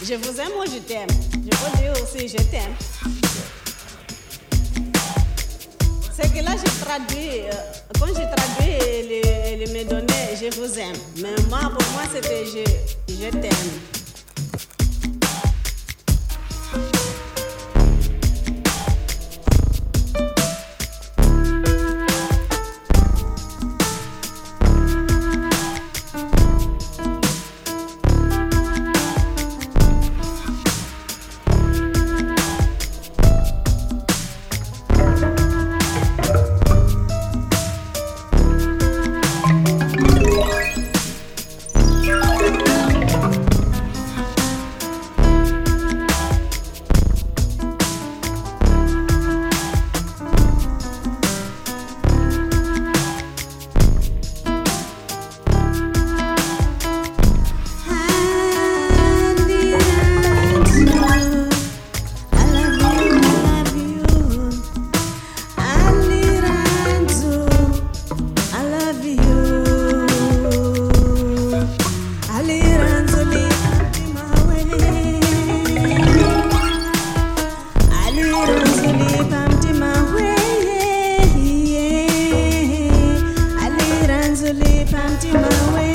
Je vous aime ou je t'aime Je peux dire aussi je t'aime. C'est que là, j'ai traduit, euh, quand j'ai traduit, il, me donnait je vous aime. Mais moi, pour moi, c'était je, je t'aime. Pamti my way.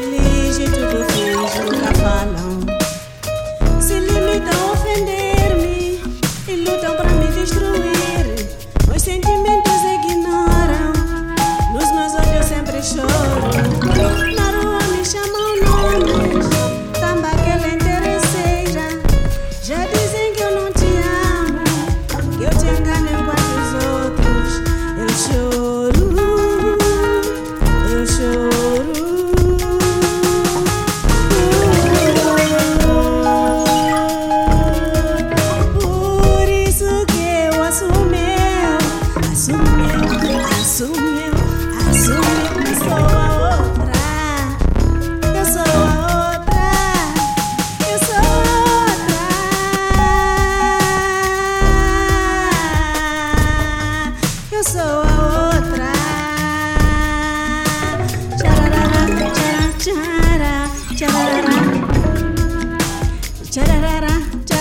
believe. Cha-ra-ra.